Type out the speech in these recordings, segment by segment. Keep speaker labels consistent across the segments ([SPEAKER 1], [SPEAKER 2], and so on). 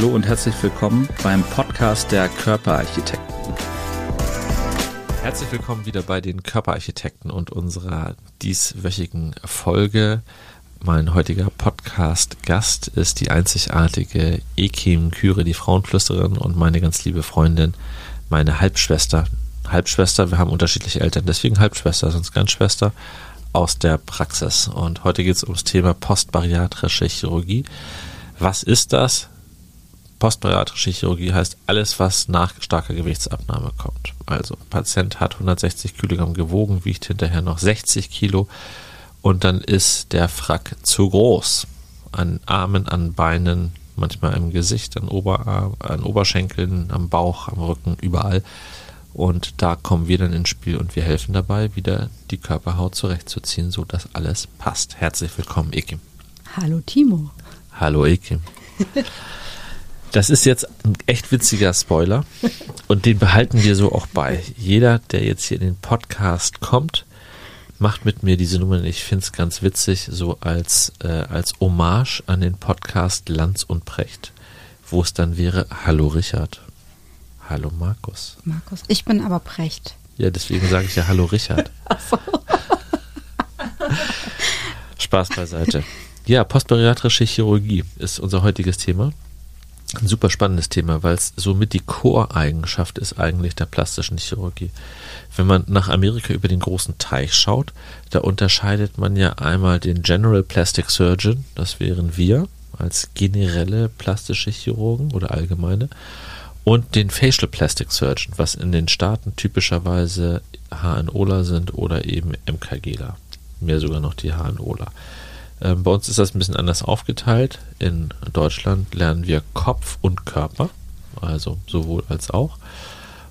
[SPEAKER 1] Hallo und herzlich willkommen beim Podcast der Körperarchitekten.
[SPEAKER 2] Herzlich willkommen wieder bei den Körperarchitekten und unserer dieswöchigen Folge. Mein heutiger Podcast-Gast ist die einzigartige Ekim Küre, die Frauenflüsterin und meine ganz liebe Freundin, meine Halbschwester. Halbschwester, wir haben unterschiedliche Eltern, deswegen Halbschwester, sonst ganz Schwester aus der Praxis. Und heute geht es ums Thema postbariatrische Chirurgie. Was ist das? Postbariatrische Chirurgie heißt alles, was nach starker Gewichtsabnahme kommt. Also Patient hat 160 Kilogramm gewogen, wiegt hinterher noch 60 Kilo und dann ist der Frack zu groß. An Armen, an Beinen, manchmal im Gesicht, an, Oberarm, an Oberschenkeln, am Bauch, am Rücken, überall. Und da kommen wir dann ins Spiel und wir helfen dabei, wieder die Körperhaut zurechtzuziehen, sodass alles passt. Herzlich willkommen, Ekim.
[SPEAKER 3] Hallo Timo.
[SPEAKER 2] Hallo Ekim. Das ist jetzt ein echt witziger Spoiler und den behalten wir so auch bei. Jeder, der jetzt hier in den Podcast kommt, macht mit mir diese Nummer. Ich finde es ganz witzig, so als, äh, als Hommage an den Podcast Lanz und Precht, wo es dann wäre, hallo Richard, hallo Markus.
[SPEAKER 3] Markus, ich bin aber Precht.
[SPEAKER 2] Ja, deswegen sage ich ja hallo Richard. Ach so. Spaß beiseite. Ja, postbariatrische Chirurgie ist unser heutiges Thema ein super spannendes Thema, weil es somit die Core-Eigenschaft ist eigentlich der plastischen Chirurgie. Wenn man nach Amerika über den großen Teich schaut, da unterscheidet man ja einmal den General Plastic Surgeon, das wären wir als generelle plastische Chirurgen oder allgemeine, und den Facial Plastic Surgeon, was in den Staaten typischerweise HNOler sind oder eben MKGler. Mehr sogar noch die HNOler. Ähm, bei uns ist das ein bisschen anders aufgeteilt. In Deutschland lernen wir Kopf und Körper, also sowohl als auch.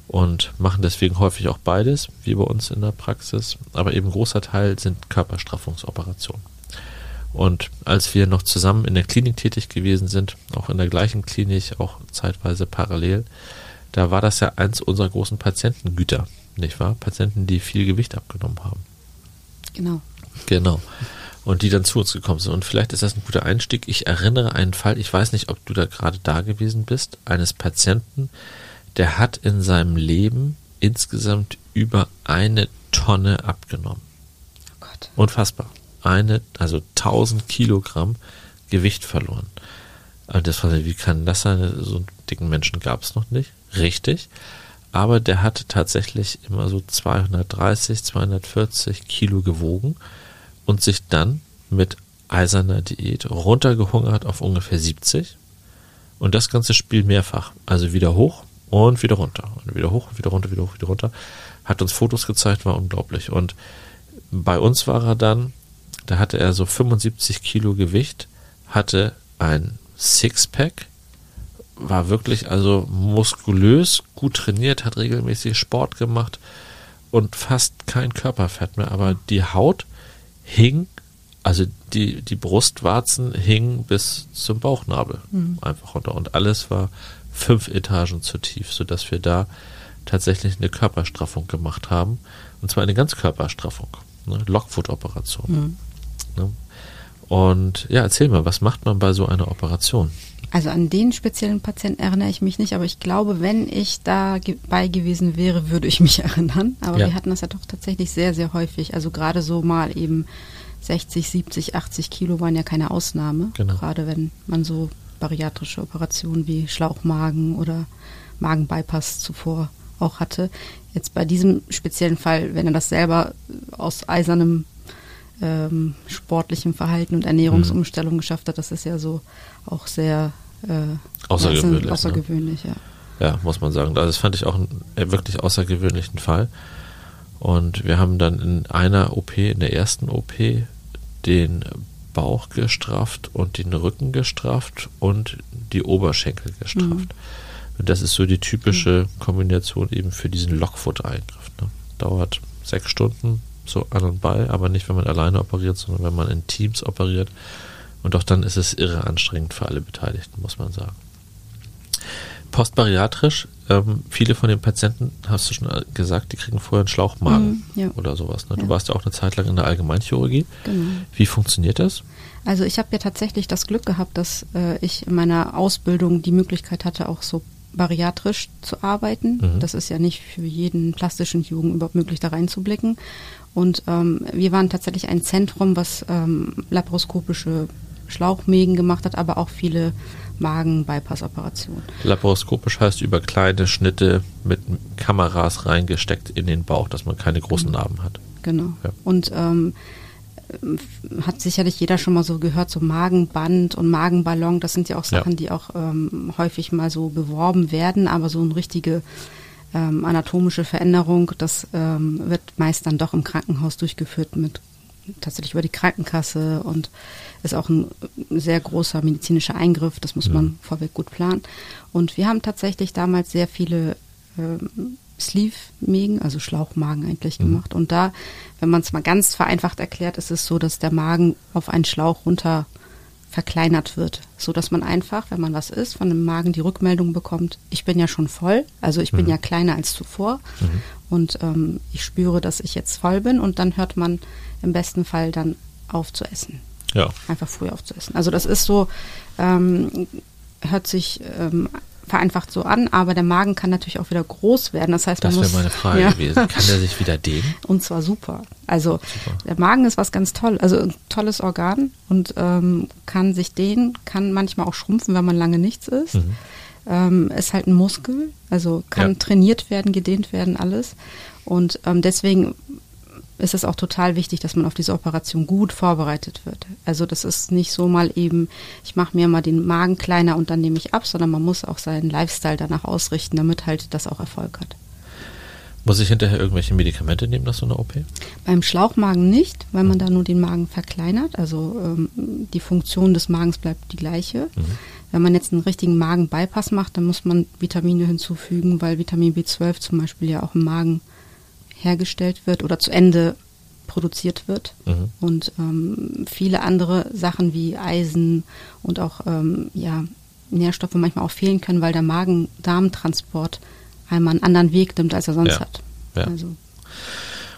[SPEAKER 2] Und machen deswegen häufig auch beides, wie bei uns in der Praxis. Aber eben großer Teil sind Körperstraffungsoperationen. Und als wir noch zusammen in der Klinik tätig gewesen sind, auch in der gleichen Klinik, auch zeitweise parallel, da war das ja eins unserer großen Patientengüter, nicht wahr? Patienten, die viel Gewicht abgenommen haben.
[SPEAKER 3] Genau.
[SPEAKER 2] Genau und die dann zu uns gekommen sind. Und vielleicht ist das ein guter Einstieg. Ich erinnere einen Fall, ich weiß nicht, ob du da gerade da gewesen bist, eines Patienten, der hat in seinem Leben insgesamt über eine Tonne abgenommen. Oh Gott. Unfassbar. Eine, also 1000 Kilogramm Gewicht verloren. Und das war, wie kann das sein? So einen dicken Menschen gab es noch nicht. Richtig. Aber der hat tatsächlich immer so 230, 240 Kilo gewogen und sich dann mit eiserner Diät runtergehungert auf ungefähr 70 und das ganze Spiel mehrfach, also wieder hoch und wieder runter. Und wieder hoch und wieder runter, wieder hoch, wieder runter, hat uns Fotos gezeigt, war unglaublich. Und bei uns war er dann, da hatte er so 75 Kilo Gewicht, hatte ein Sixpack, war wirklich also muskulös, gut trainiert, hat regelmäßig Sport gemacht und fast kein Körperfett mehr, aber die Haut hing, also die, die Brustwarzen hingen bis zum Bauchnabel mhm. einfach runter. Und alles war fünf Etagen zu tief, sodass wir da tatsächlich eine Körperstraffung gemacht haben. Und zwar eine Ganzkörperstraffung, ne? Lockfoot-Operation. Mhm. Ne? Und ja, erzähl mal, was macht man bei so einer Operation?
[SPEAKER 3] Also an den speziellen Patienten erinnere ich mich nicht, aber ich glaube, wenn ich dabei gewesen wäre, würde ich mich erinnern. Aber ja. wir hatten das ja doch tatsächlich sehr, sehr häufig. Also gerade so mal eben 60, 70, 80 Kilo waren ja keine Ausnahme. Genau. Gerade wenn man so bariatrische Operationen wie Schlauchmagen oder Magenbypass zuvor auch hatte. Jetzt bei diesem speziellen Fall, wenn er das selber aus eisernem ähm, sportlichem Verhalten und Ernährungsumstellung mhm. geschafft hat, das ist ja so auch sehr
[SPEAKER 2] äh, außergewöhnlich. Ne?
[SPEAKER 3] außergewöhnlich ne?
[SPEAKER 2] ja. ja, muss man sagen. Also das fand ich auch einen äh, wirklich außergewöhnlichen Fall. Und wir haben dann in einer OP, in der ersten OP, den Bauch gestrafft und den Rücken gestrafft und die Oberschenkel gestrafft. Mhm. Und das ist so die typische mhm. Kombination eben für diesen Lockfoot-Eingriff. Ne? Dauert sechs Stunden, so an und bei, aber nicht, wenn man alleine operiert, sondern wenn man in Teams operiert. Und auch dann ist es irre anstrengend für alle Beteiligten, muss man sagen. Postbariatrisch, ähm, viele von den Patienten, hast du schon gesagt, die kriegen vorher einen Schlauchmagen
[SPEAKER 3] Mhm, ja.
[SPEAKER 2] oder sowas. Ne? Du
[SPEAKER 3] Ja.
[SPEAKER 2] warst ja auch eine Zeit lang in der Allgemeinchirurgie.
[SPEAKER 3] Genau.
[SPEAKER 2] Wie funktioniert das?
[SPEAKER 3] Also ich habe ja tatsächlich das Glück gehabt, dass äh, ich in meiner Ausbildung die Möglichkeit hatte, auch so bariatrisch zu arbeiten.
[SPEAKER 2] Mhm.
[SPEAKER 3] Das ist ja nicht für jeden plastischen Chirurgen überhaupt möglich, da reinzublicken. Und ähm, wir waren tatsächlich ein Zentrum, was ähm, laparoskopische Schlauchmägen gemacht hat, aber auch viele Magen-Bypass-Operationen.
[SPEAKER 2] Laparoskopisch heißt über kleine Schnitte mit Kameras reingesteckt in den Bauch, dass man keine großen Narben hat.
[SPEAKER 3] Genau.
[SPEAKER 2] Ja.
[SPEAKER 3] Und ähm, hat sicherlich jeder schon mal so gehört, so Magenband und Magenballon, das sind ja auch
[SPEAKER 2] Ja.
[SPEAKER 3] Sachen, die auch ähm, häufig mal so beworben werden, aber so eine richtige ähm, anatomische Veränderung, das ähm, wird meist dann doch im Krankenhaus durchgeführt mit tatsächlich über die Krankenkasse und ist auch ein sehr großer medizinischer Eingriff, das muss man vorweg gut planen. Und wir haben tatsächlich damals sehr viele ähm, Sleeve-Mägen, also Schlauchmagen eigentlich gemacht. Und da, wenn man es mal ganz vereinfacht erklärt, ist es so, dass der Magen auf einen Schlauch runter verkleinert wird, so dass man einfach, wenn man was isst, von dem Magen die Rückmeldung bekommt, ich bin ja schon voll, also ich bin ja kleiner als zuvor. Und ähm, ich spüre, dass ich jetzt voll bin. Und dann hört man im besten Fall dann auf zu essen
[SPEAKER 2] Ja.
[SPEAKER 3] einfach früh aufzuessen. Also das ist so, ähm, hört sich ähm, vereinfacht so an, aber der Magen kann natürlich auch wieder groß werden. Das heißt, man
[SPEAKER 2] Das
[SPEAKER 3] muss
[SPEAKER 2] wäre meine Frage
[SPEAKER 3] ja,
[SPEAKER 2] gewesen. Kann der sich wieder dehnen?
[SPEAKER 3] und zwar super. Also der Magen ist was ganz toll, also ein tolles Organ und ähm, kann sich dehnen, kann manchmal auch schrumpfen, wenn man lange nichts isst. Ähm, ist halt ein Muskel, also kann
[SPEAKER 2] Ja.
[SPEAKER 3] trainiert werden, gedehnt werden, alles. Und ähm, deswegen ist es auch total wichtig, dass man auf diese Operation gut vorbereitet wird. Also das ist nicht so mal eben, ich mache mir mal den Magen kleiner und dann nehme ich ab, sondern man muss auch seinen Lifestyle danach ausrichten, damit halt das auch Erfolg hat.
[SPEAKER 2] Muss ich hinterher irgendwelche Medikamente nehmen nach so einer OP?
[SPEAKER 3] Beim Schlauchmagen nicht, weil man da nur den Magen verkleinert. Also ähm, die Funktion des Magens bleibt die gleiche. Wenn man jetzt einen richtigen Magen-Bypass macht, dann muss man Vitamine hinzufügen, weil Vitamin B12 zum Beispiel ja auch im Magen hergestellt wird oder zu Ende produziert wird.
[SPEAKER 2] Mhm.
[SPEAKER 3] Und ähm, viele andere Sachen wie Eisen und auch ähm, ja, Nährstoffe manchmal auch fehlen können, weil der Magen-Darm-Transport einmal einen anderen Weg nimmt, als er sonst
[SPEAKER 2] Ja.
[SPEAKER 3] hat.
[SPEAKER 2] Ja.
[SPEAKER 3] Also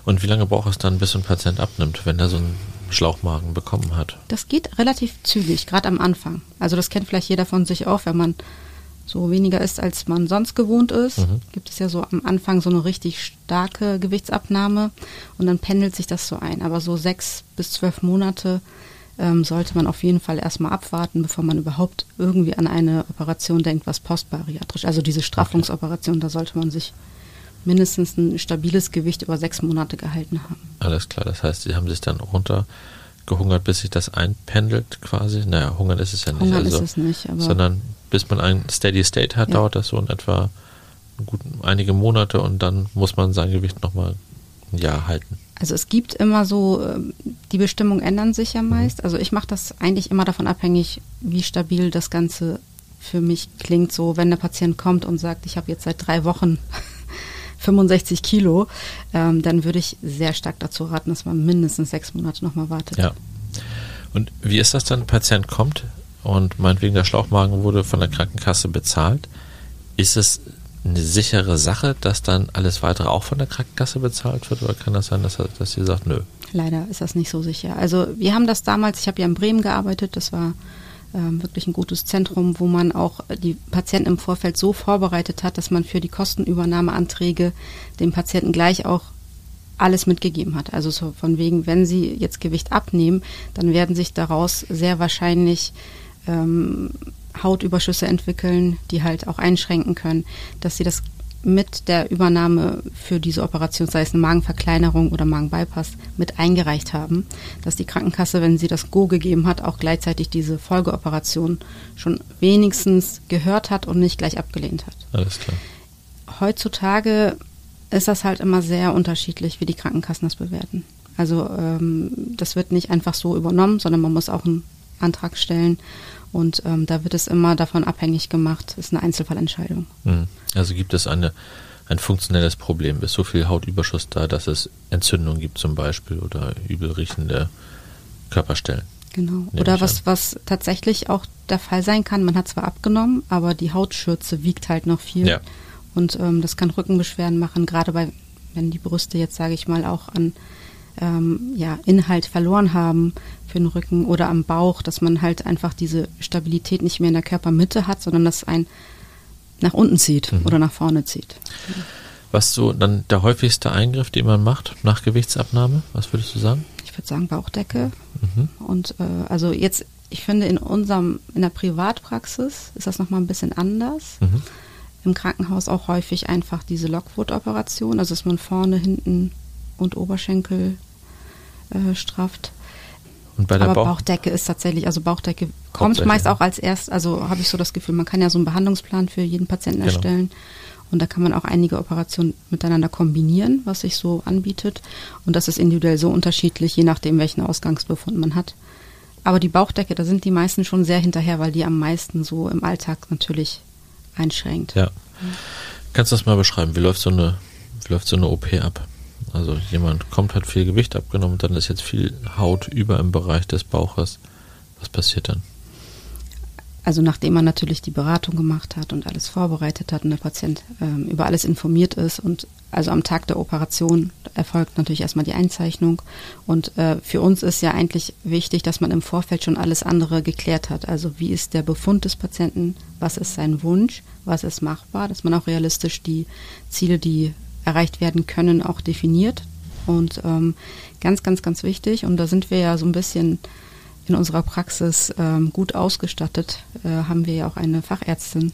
[SPEAKER 2] Und wie lange braucht es dann, bis ein Patient abnimmt, wenn er so einen Schlauchmagen bekommen hat?
[SPEAKER 3] Das geht relativ zügig, gerade am Anfang. Also das kennt vielleicht jeder von sich auch, wenn man so weniger isst, als man sonst gewohnt ist,
[SPEAKER 2] Mhm.
[SPEAKER 3] gibt es ja so am Anfang so eine richtig starke Gewichtsabnahme und dann pendelt sich das so ein. Aber so sechs bis zwölf Monate ähm, sollte man auf jeden Fall erstmal abwarten, bevor man überhaupt irgendwie an eine Operation denkt, was postbariatrisch, also diese Straffungsoperation, da sollte man sich mindestens ein stabiles Gewicht über sechs Monate gehalten haben.
[SPEAKER 2] Alles klar, das heißt, sie haben sich dann runtergehungert, bis sich das einpendelt quasi. Naja, hungern ist es ja nicht.
[SPEAKER 3] Hungern
[SPEAKER 2] also,
[SPEAKER 3] ist es nicht,
[SPEAKER 2] sondern bis man ein Steady State hat,
[SPEAKER 3] Ja.
[SPEAKER 2] dauert das so in etwa gut einige Monate und dann muss man sein Gewicht nochmal ein Jahr halten.
[SPEAKER 3] Also es gibt immer so, ähm, die Bestimmungen ändern sich ja meist. Also ich mache das eigentlich immer davon abhängig, wie stabil das Ganze für mich klingt. So, wenn der Patient kommt und sagt, ich habe jetzt seit drei Wochen 65 Kilo, ähm, dann würde ich sehr stark dazu raten, dass man mindestens sechs Monate nochmal wartet.
[SPEAKER 2] Ja. Und wie ist das dann? Ein Patient kommt und meinetwegen der Schlauchmagen wurde von der Krankenkasse bezahlt. Ist es eine sichere Sache, dass dann alles weitere auch von der Krankenkasse bezahlt wird? Oder kann das sein, dass, dass sie sagt, nö?
[SPEAKER 3] Leider ist das nicht so sicher. Also wir haben das damals, ich habe ja in Bremen gearbeitet, das war ähm, wirklich ein gutes Zentrum, wo man auch die Patienten im Vorfeld so vorbereitet hat, dass man für die Kostenübernahmeanträge dem Patienten gleich auch alles mitgegeben hat. Also so von wegen, wenn Sie jetzt Gewicht abnehmen, dann werden sich daraus sehr wahrscheinlich ähm, Hautüberschüsse entwickeln, die halt auch einschränken können, dass Sie das mit der Übernahme für diese Operation, sei es eine Magenverkleinerung oder Magenbypass, mit eingereicht haben, dass die Krankenkasse, wenn sie das Go gegeben hat, auch gleichzeitig diese Folgeoperation schon wenigstens gehört hat und nicht gleich abgelehnt hat.
[SPEAKER 2] Alles klar.
[SPEAKER 3] Heutzutage ist das halt immer sehr unterschiedlich, wie die Krankenkassen das bewerten. Also ähm, das wird nicht einfach so übernommen, sondern man muss auch einen Antrag stellen und ähm, da wird es immer davon abhängig gemacht, ist eine Einzelfallentscheidung.
[SPEAKER 2] Hm. Also gibt es eine, ein funktionelles Problem? Ist so viel Hautüberschuss da, dass es Entzündung gibt zum Beispiel oder übel riechende Körperstellen?
[SPEAKER 3] Genau.
[SPEAKER 2] Nehme
[SPEAKER 3] Oder was,
[SPEAKER 2] an.
[SPEAKER 3] was tatsächlich auch der Fall sein kann. Man hat zwar abgenommen, aber die Hautschürze wiegt halt noch viel. Ja. Und ähm, das kann Rückenbeschwerden machen, gerade bei, wenn die Brüste jetzt, sage ich mal, auch an ähm, ja, Inhalt verloren haben für den Rücken oder am Bauch, dass man halt einfach diese Stabilität nicht mehr in der Körpermitte hat, sondern dass ein nach unten zieht mhm. oder nach vorne zieht.
[SPEAKER 2] Was so dann der häufigste Eingriff, den man macht nach Gewichtsabnahme? Was würdest du sagen?
[SPEAKER 3] Ich würde sagen Bauchdecke. Mhm. Und äh, also jetzt, ich finde in unserem, in der Privatpraxis ist das nochmal ein bisschen anders. Mhm. Im Krankenhaus auch häufig einfach diese Lockwood-Operation, also dass man vorne, hinten und Oberschenkel äh, strafft. Und bei der Aber Bauch Bauchdecke ist tatsächlich, also Bauchdecke kommt meist auch als erst, also habe ich so das Gefühl, man kann ja so einen Behandlungsplan für jeden Patienten genau. erstellen. Und da kann man auch einige Operationen miteinander kombinieren, was sich so anbietet. Und das ist individuell so unterschiedlich, je nachdem, welchen Ausgangsbefund man hat. Aber die Bauchdecke, da sind die meisten schon sehr hinterher, weil die am meisten so im Alltag natürlich einschränkt.
[SPEAKER 2] Ja. Kannst du das mal beschreiben? Wie läuft so eine, wie läuft so eine OP ab? Also jemand kommt, hat viel Gewicht abgenommen, dann ist jetzt viel Haut über im Bereich des Bauches. Was passiert dann?
[SPEAKER 3] Also nachdem man natürlich die Beratung gemacht hat und alles vorbereitet hat und der Patient ähm, über alles informiert ist und also am Tag der Operation erfolgt natürlich erstmal die Einzeichnung und äh, für uns ist ja eigentlich wichtig, dass man im Vorfeld schon alles andere geklärt hat. Also wie ist der Befund des Patienten, was ist sein Wunsch, was ist machbar, dass man auch realistisch die Ziele, die erreicht werden können, auch definiert. Und ähm, ganz, ganz, ganz wichtig, und da sind wir ja so ein bisschen in unserer Praxis ähm, gut ausgestattet, äh, haben wir ja auch eine Fachärztin,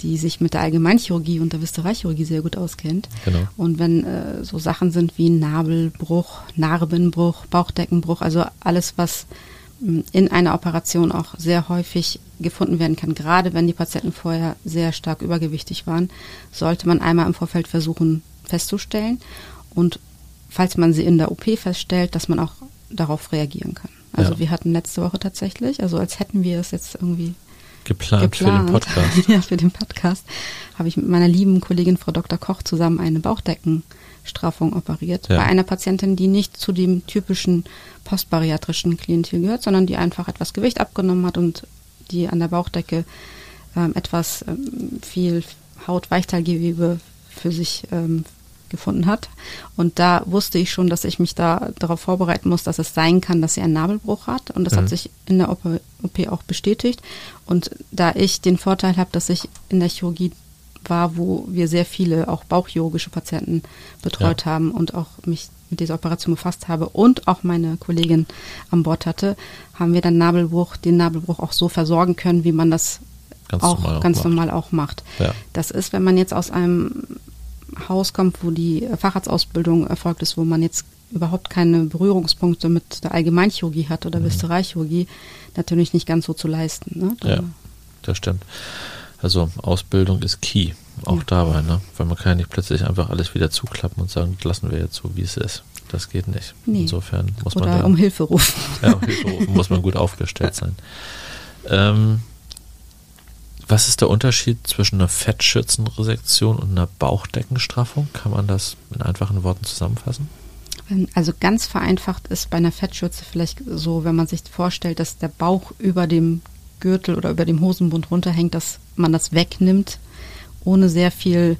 [SPEAKER 3] die sich mit der Allgemeinchirurgie und der Viszeralchirurgie sehr gut auskennt. Genau. Und wenn äh, so Sachen sind wie Nabelbruch, Narbenbruch, Bauchdeckenbruch, also alles, was hm, in einer Operation auch sehr häufig gefunden werden kann, gerade wenn die Patienten vorher sehr stark übergewichtig waren, sollte man einmal im Vorfeld versuchen, festzustellen und falls man sie in der OP feststellt, dass man auch darauf reagieren kann. Also ja. wir hatten letzte Woche tatsächlich, also als hätten wir es jetzt irgendwie
[SPEAKER 2] geplant, geplant. für den Podcast.
[SPEAKER 3] ja, für den Podcast habe ich mit meiner lieben Kollegin Frau Dr. Koch zusammen eine Bauchdeckenstraffung operiert. Ja. Bei einer Patientin, die nicht zu dem typischen postbariatrischen Klientel gehört, sondern die einfach etwas Gewicht abgenommen hat und die an der Bauchdecke ähm, etwas ähm, viel Hautweichteilgewebe für sich ähm, gefunden hat. Und da wusste ich schon, dass ich mich da darauf vorbereiten muss, dass es sein kann, dass sie einen Nabelbruch hat. Und das mhm. hat sich in der OP, OP auch bestätigt. Und da ich den Vorteil habe, dass ich in der Chirurgie war, wo wir sehr viele auch bauchchirurgische Patienten betreut ja. haben und auch mich mit dieser Operation befasst habe und auch meine Kollegin an Bord hatte, haben wir dann Nabelbruch, den Nabelbruch auch so versorgen können, wie man das ganz auch normal ganz macht. normal auch macht. Ja. Das ist, wenn man jetzt aus einem Haus kommt, wo die Facharztausbildung erfolgt ist, wo man jetzt überhaupt keine Berührungspunkte mit der Allgemeinchirurgie hat oder mhm. Viszeralchirurgie, natürlich nicht ganz so zu leisten. Ne?
[SPEAKER 2] Ja, das stimmt. Also Ausbildung ist key, auch ja. dabei, ne? Weil man kann ja nicht plötzlich einfach alles wieder zuklappen und sagen, lassen wir jetzt so, wie es ist. Das geht nicht. Nee. Insofern muss
[SPEAKER 3] Oder
[SPEAKER 2] man
[SPEAKER 3] da, um Hilfe rufen.
[SPEAKER 2] Ja, um Hilfe rufen muss man gut aufgestellt sein. Ähm, was ist der Unterschied zwischen einer Fettschürzenresektion und einer Bauchdeckenstraffung? Kann man das in einfachen Worten zusammenfassen?
[SPEAKER 3] Also ganz vereinfacht ist bei einer Fettschürze vielleicht so, wenn man sich vorstellt, dass der Bauch über dem Gürtel oder über dem Hosenbund runterhängt, dass man das wegnimmt, ohne sehr viel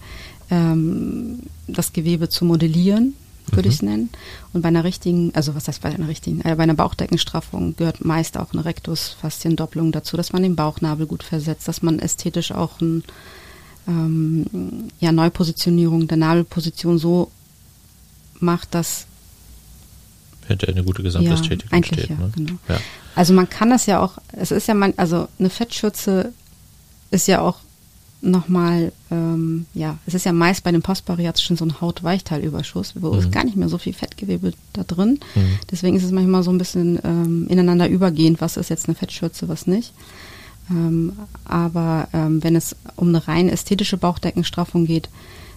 [SPEAKER 3] ähm, das Gewebe zu modellieren würde mhm. ich es nennen. Und bei einer richtigen, also was heißt bei einer richtigen, äh, bei einer Bauchdeckenstraffung gehört meist auch eine Rektusfasziendoppelung dazu, dass man den Bauchnabel gut versetzt, dass man ästhetisch auch ein, ähm, ja, Neupositionierung der Nabelposition so macht, dass
[SPEAKER 2] hinterher eine gute Gesamtästhetik
[SPEAKER 3] ja, entsteht. Ja, ne? genau. ja. Also man kann das ja auch, es ist ja man, also eine Fettschürze ist ja auch nochmal, ähm, ja, es ist ja meist bei den Postbariatrischen so ein Hautweichteilüberschuss, wo mhm. ist gar nicht mehr so viel Fettgewebe da drin. Mhm. Deswegen ist es manchmal so ein bisschen ähm, ineinander übergehend, was ist jetzt eine Fettschürze, was nicht. Ähm, aber ähm, wenn es um eine rein ästhetische Bauchdeckenstraffung geht,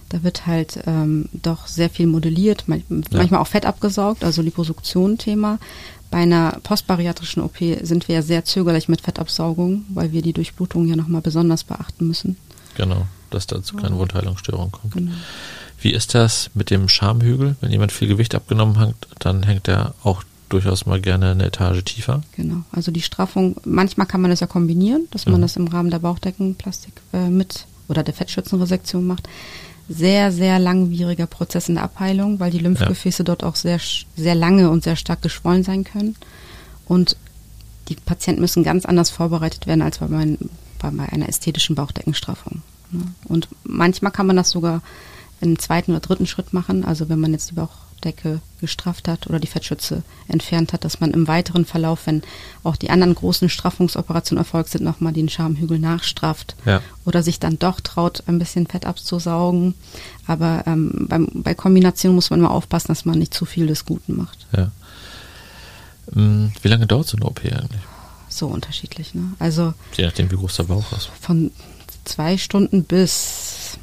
[SPEAKER 3] da wird halt ähm, doch sehr viel modelliert, manchmal ja. auch Fett abgesaugt, also Liposuktion-Thema. Bei einer postbariatrischen OP sind wir ja sehr zögerlich mit Fettabsaugung, weil wir die Durchblutung ja nochmal besonders beachten müssen.
[SPEAKER 2] Genau, dass da zu keinen Wundheilungsstörungen kommt. Genau. Wie ist das mit dem Schamhügel? Wenn jemand viel Gewicht abgenommen hat, dann hängt er auch durchaus mal gerne eine Etage tiefer.
[SPEAKER 3] Genau. Also die Straffung, manchmal kann man das ja kombinieren, dass man
[SPEAKER 2] Mhm.
[SPEAKER 3] das im Rahmen der Bauchdeckenplastik äh, mit oder der Fettschützenresektion macht. Sehr, sehr langwieriger Prozess in der Abheilung, weil die Lymphgefäße dort auch sehr, sehr lange und sehr stark geschwollen sein können. Und die Patienten müssen ganz anders vorbereitet werden als bei, mein, bei einer ästhetischen Bauchdeckenstraffung. ne? Und manchmal kann man das sogar im zweiten oder dritten Schritt machen. Also wenn man jetzt die Bauchdecke gestrafft hat oder die Fettschütze entfernt hat, dass man im weiteren Verlauf, wenn auch die anderen großen Straffungsoperationen erfolgt sind, nochmal den Schamhügel nachstrafft
[SPEAKER 2] Ja.
[SPEAKER 3] oder sich dann doch traut, ein bisschen Fett abzusaugen. Aber ähm, beim, bei Kombination muss man immer aufpassen, dass man nicht zu viel des Guten macht.
[SPEAKER 2] Ja. Hm, Wie lange dauert so eine OP eigentlich?
[SPEAKER 3] So unterschiedlich. Ne? Also
[SPEAKER 2] Je nachdem, wie groß der Bauch ist.
[SPEAKER 3] von zwei Stunden bis,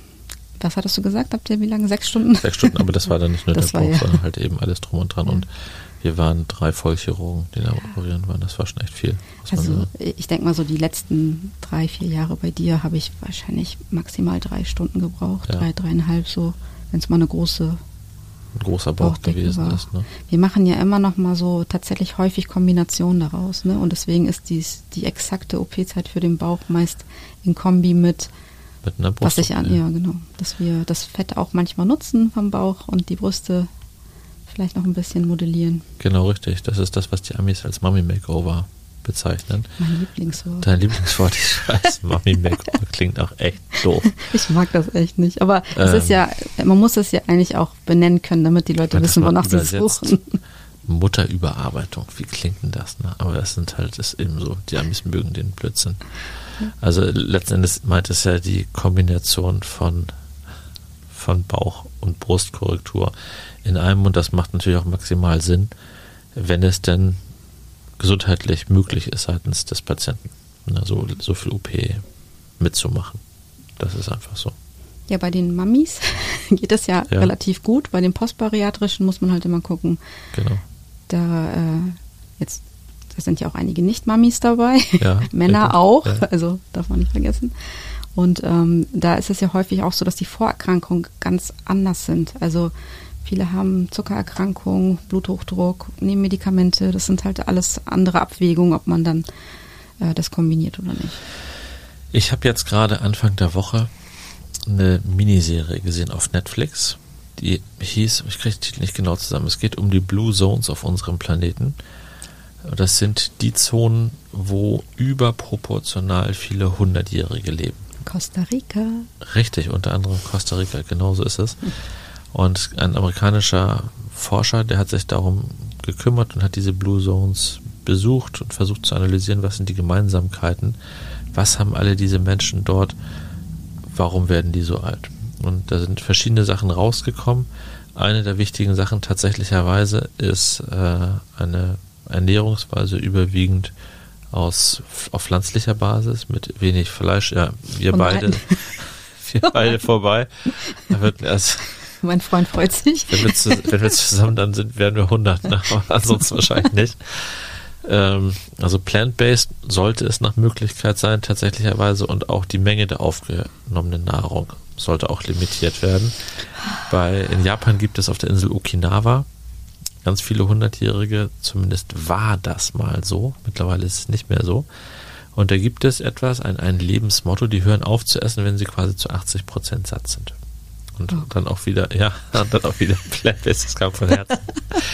[SPEAKER 3] was hattest du gesagt? Habt ihr wie lange? Sechs Stunden?
[SPEAKER 2] Sechs Stunden, aber das war dann nicht nur
[SPEAKER 3] Das
[SPEAKER 2] der Bauch,
[SPEAKER 3] ja-
[SPEAKER 2] sondern halt eben alles drum und dran.
[SPEAKER 3] Ja.
[SPEAKER 2] Und wir waren drei Vollchirurgen, die da operieren waren. Das war schon echt viel.
[SPEAKER 3] Also ich denke mal so die letzten drei, vier Jahre bei dir habe ich wahrscheinlich maximal drei Stunden gebraucht,
[SPEAKER 2] Ja.
[SPEAKER 3] drei, dreieinhalb so, wenn es mal eine große
[SPEAKER 2] ein großer Bauch gewesen
[SPEAKER 3] war.
[SPEAKER 2] ist. Ne?
[SPEAKER 3] Wir machen ja immer noch mal so tatsächlich häufig Kombinationen daraus, ne? Und deswegen ist dies, die exakte OP-Zeit für den Bauch meist in Kombi mit,
[SPEAKER 2] Mit einer
[SPEAKER 3] was
[SPEAKER 2] Brust.
[SPEAKER 3] ich an, ja genau, dass wir das Fett auch manchmal nutzen vom Bauch und die Brüste vielleicht noch ein bisschen modellieren.
[SPEAKER 2] Genau, richtig. Das ist das, was die Amis als Mummy Makeover bezeichnen.
[SPEAKER 3] Mein Lieblingswort.
[SPEAKER 2] Dein Lieblingswort, ich weiß, Mummy Makeover klingt auch echt doof.
[SPEAKER 3] Ich mag das echt nicht. Aber es
[SPEAKER 2] Ähm.
[SPEAKER 3] ist ja, man muss es ja eigentlich auch benennen können, damit die Leute wissen,
[SPEAKER 2] das
[SPEAKER 3] wonach sie suchen.
[SPEAKER 2] Mutterüberarbeitung, wie klingt denn das? Ne? Aber das sind halt, das eben so, die Amis mögen den Blödsinn. Also letzten Endes meint es ja die Kombination von, von Bauch- und Brustkorrektur in einem und das macht natürlich auch maximal Sinn, wenn es denn gesundheitlich möglich ist seitens des Patienten, ne, so, so viel OP mitzumachen. Das ist einfach so.
[SPEAKER 3] Ja, bei den Mammis geht es ja,
[SPEAKER 2] Ja.
[SPEAKER 3] relativ gut. Bei den postbariatrischen muss man halt immer gucken,
[SPEAKER 2] Genau.
[SPEAKER 3] da äh, jetzt, da sind ja auch einige Nicht-Mammis dabei,
[SPEAKER 2] Ja,
[SPEAKER 3] Männer
[SPEAKER 2] richtig.
[SPEAKER 3] auch,
[SPEAKER 2] Ja.
[SPEAKER 3] also darf man nicht vergessen. Und ähm, da ist es ja häufig auch so, dass die Vorerkrankungen ganz anders sind. Also viele haben Zuckererkrankungen, Bluthochdruck, nehmen Medikamente. Das sind halt alles andere Abwägungen, ob man dann äh, das kombiniert oder nicht.
[SPEAKER 2] Ich habe jetzt gerade Anfang der Woche eine Miniserie gesehen auf Netflix. Die hieß, ich kriege den Titel nicht genau zusammen, es geht um die Blue Zones auf unserem Planeten. Das sind die Zonen, wo überproportional viele Hundertjährige leben.
[SPEAKER 3] Costa Rica.
[SPEAKER 2] Richtig, unter anderem Costa Rica, genauso ist es. Und ein amerikanischer Forscher, der hat sich darum gekümmert und hat diese Blue Zones besucht und versucht zu analysieren, was sind die Gemeinsamkeiten, was haben alle diese Menschen dort, warum werden die so alt. Und da sind verschiedene Sachen rausgekommen. Eine der wichtigen Sachen tatsächlicherweise ist äh, eine Ernährungsweise überwiegend aus auf pflanzlicher Basis mit wenig Fleisch. Ja, wir
[SPEAKER 3] Oh
[SPEAKER 2] beide, wir beide vorbei. Da wird erst,
[SPEAKER 3] Mein Freund freut sich.
[SPEAKER 2] wenn wir, zu, wenn wir zusammen dann sind, werden wir 100, ne? ansonsten wahrscheinlich nicht. Ähm, also plant-based sollte es nach Möglichkeit sein, tatsächlicherweise, und auch die Menge der aufgenommenen Nahrung sollte auch limitiert werden. Bei, in Japan gibt es auf der Insel Okinawa ganz viele Hundertjährige, zumindest war das mal so, mittlerweile ist es nicht mehr so. Und da gibt es etwas, ein, ein Lebensmotto, die hören auf zu essen, wenn sie quasi zu 80 Prozent satt sind. Und
[SPEAKER 3] Oh.
[SPEAKER 2] dann auch wieder, ja, dann auch wieder plant-based, das kam von Herzen.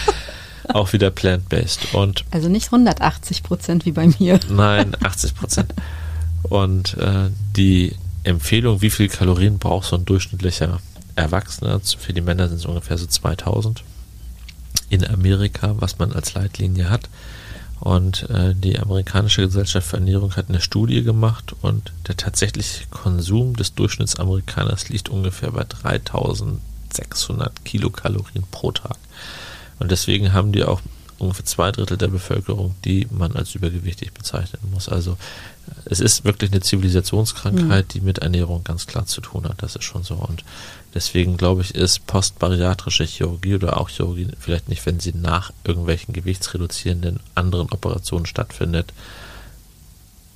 [SPEAKER 2] auch wieder plant-based. Und
[SPEAKER 3] Also nicht 180 Prozent wie bei mir.
[SPEAKER 2] Nein, 80 Prozent. Und äh, die Empfehlung, wie viel Kalorien braucht so ein durchschnittlicher Erwachsener, für die Männer sind es ungefähr so 2000 in Amerika, was man als Leitlinie hat. Und äh, die amerikanische Gesellschaft für Ernährung hat eine Studie gemacht und der tatsächliche Konsum des Durchschnittsamerikaners liegt ungefähr bei 3600 Kilokalorien pro Tag. Und deswegen haben die auch ungefähr zwei Drittel der Bevölkerung, die man als übergewichtig bezeichnen muss. Also äh, es ist wirklich eine Zivilisationskrankheit, die mit Ernährung ganz klar zu tun hat. Das ist schon so. Und deswegen glaube ich, ist postbariatrische Chirurgie oder auch Chirurgie, vielleicht nicht, wenn sie nach irgendwelchen gewichtsreduzierenden anderen Operationen stattfindet,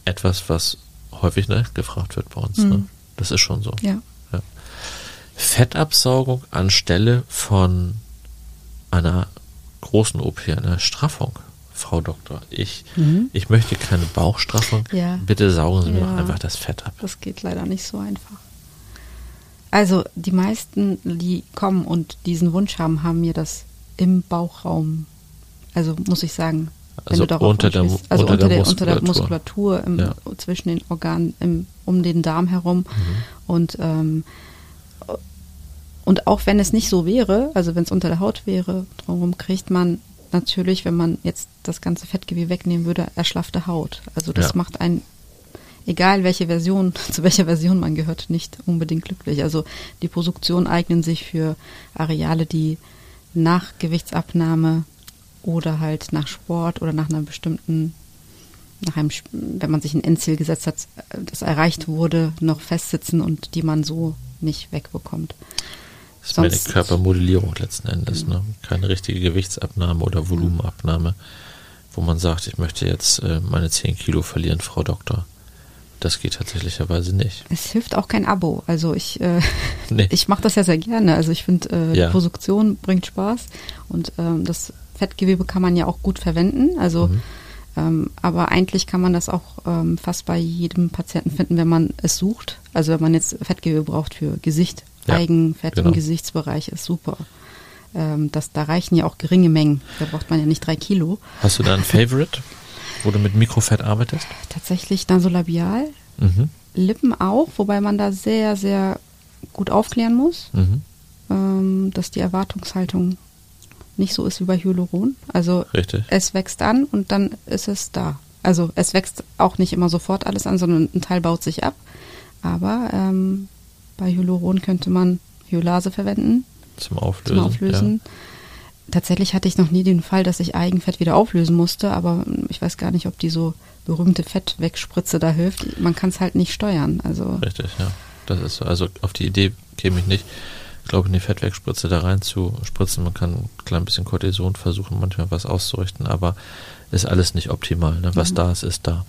[SPEAKER 2] etwas, was häufig ne, gefragt wird bei uns. Ne?
[SPEAKER 3] Mhm.
[SPEAKER 2] Das ist schon so.
[SPEAKER 3] Ja.
[SPEAKER 2] Fettabsaugung anstelle von einer großen OP eine Straffung. Frau Doktor, ich, mhm. ich möchte keine Bauchstraffung. Ja. Bitte saugen Sie mir doch einfach das Fett ab.
[SPEAKER 3] Das geht leider nicht so einfach. Also die meisten, die kommen und diesen Wunsch haben, haben mir das im Bauchraum, also muss ich sagen,
[SPEAKER 2] also unter der,
[SPEAKER 3] also unter, unter, der, unter der Muskulatur im, ja. zwischen den Organen im, um den Darm herum mhm. und ähm, und auch wenn es nicht so wäre, also wenn es unter der Haut wäre, drumherum kriegt man natürlich, wenn man jetzt das ganze Fettgewebe wegnehmen würde, erschlaffte Haut. Also das ja. macht einen, egal welche Version, zu welcher Version man gehört, nicht unbedingt glücklich. Also die Produktion eignen sich für Areale, die nach Gewichtsabnahme oder halt nach Sport oder nach einer bestimmten, nach einem, wenn man sich ein Endziel gesetzt hat, das erreicht wurde, noch festsitzen und die man so nicht wegbekommt.
[SPEAKER 2] Das ist Sonst eine Körpermodellierung letzten Endes, ne? Keine richtige Gewichtsabnahme oder Volumenabnahme, wo man sagt, ich möchte jetzt äh, meine 10 Kilo verlieren, Frau Doktor. Das geht tatsächlicherweise nicht.
[SPEAKER 3] Es hilft auch kein Abo. Also ich, äh, nee. ich mache das ja sehr gerne. Also ich finde, äh, ja. die Produktion bringt Spaß und ähm, das Fettgewebe kann man ja auch gut verwenden. Also mhm. ähm, aber eigentlich kann man das auch ähm, fast bei jedem Patienten finden, wenn man es sucht. Also wenn man jetzt Fettgewebe braucht für Gesicht, ja, Eigenfett genau. im Gesichtsbereich ist super. Ähm, das, da reichen ja auch geringe Mengen. Da braucht man ja nicht drei Kilo.
[SPEAKER 2] Hast du da ein Favorite, wo du mit Mikrofett arbeitest?
[SPEAKER 3] Tatsächlich Nasolabial. Mhm. Lippen auch, wobei man da sehr, sehr gut aufklären muss, mhm. ähm, dass die Erwartungshaltung nicht so ist wie bei Hyaluron. Also Richtig. es wächst an und dann ist es da. Also es wächst auch nicht immer sofort alles an, sondern ein Teil baut sich ab. Aber ähm, bei Hyaluron könnte man Hyolase verwenden.
[SPEAKER 2] Zum Auflösen.
[SPEAKER 3] Zum Auflösen. Ja. Tatsächlich hatte ich noch nie den Fall, dass ich Eigenfett wieder auflösen musste, aber ich weiß gar nicht, ob die so berühmte Fettwegspritze da hilft. Man kann es halt nicht steuern. Also
[SPEAKER 2] Richtig, ja. Das ist so. Also auf die Idee käme ich nicht, glaube ich, eine Fettwegspritze da rein zu spritzen. Man kann ein klein bisschen Cortison versuchen, manchmal was auszurichten, aber ist alles nicht optimal. Ne? Was mhm. da ist, ist da.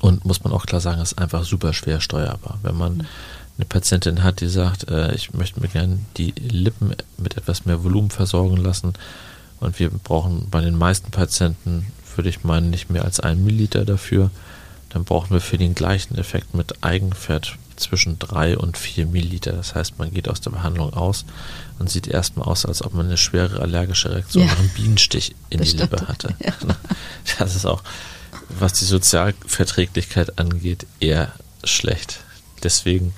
[SPEAKER 2] Und muss man auch klar sagen, ist einfach super schwer steuerbar. Wenn man mhm eine Patientin hat, die sagt, äh, ich möchte mir gerne die Lippen mit etwas mehr Volumen versorgen lassen und wir brauchen bei den meisten Patienten, würde ich meinen, nicht mehr als einen Milliliter dafür, dann brauchen wir für den gleichen Effekt mit Eigenfett zwischen drei und vier Milliliter. Das heißt, man geht aus der Behandlung aus und sieht erstmal aus, als ob man eine schwere allergische Reaktion ja. nach einem Bienenstich in die Lippe hatte. Ja. Das ist auch, was die Sozialverträglichkeit angeht, eher schlecht. Deswegen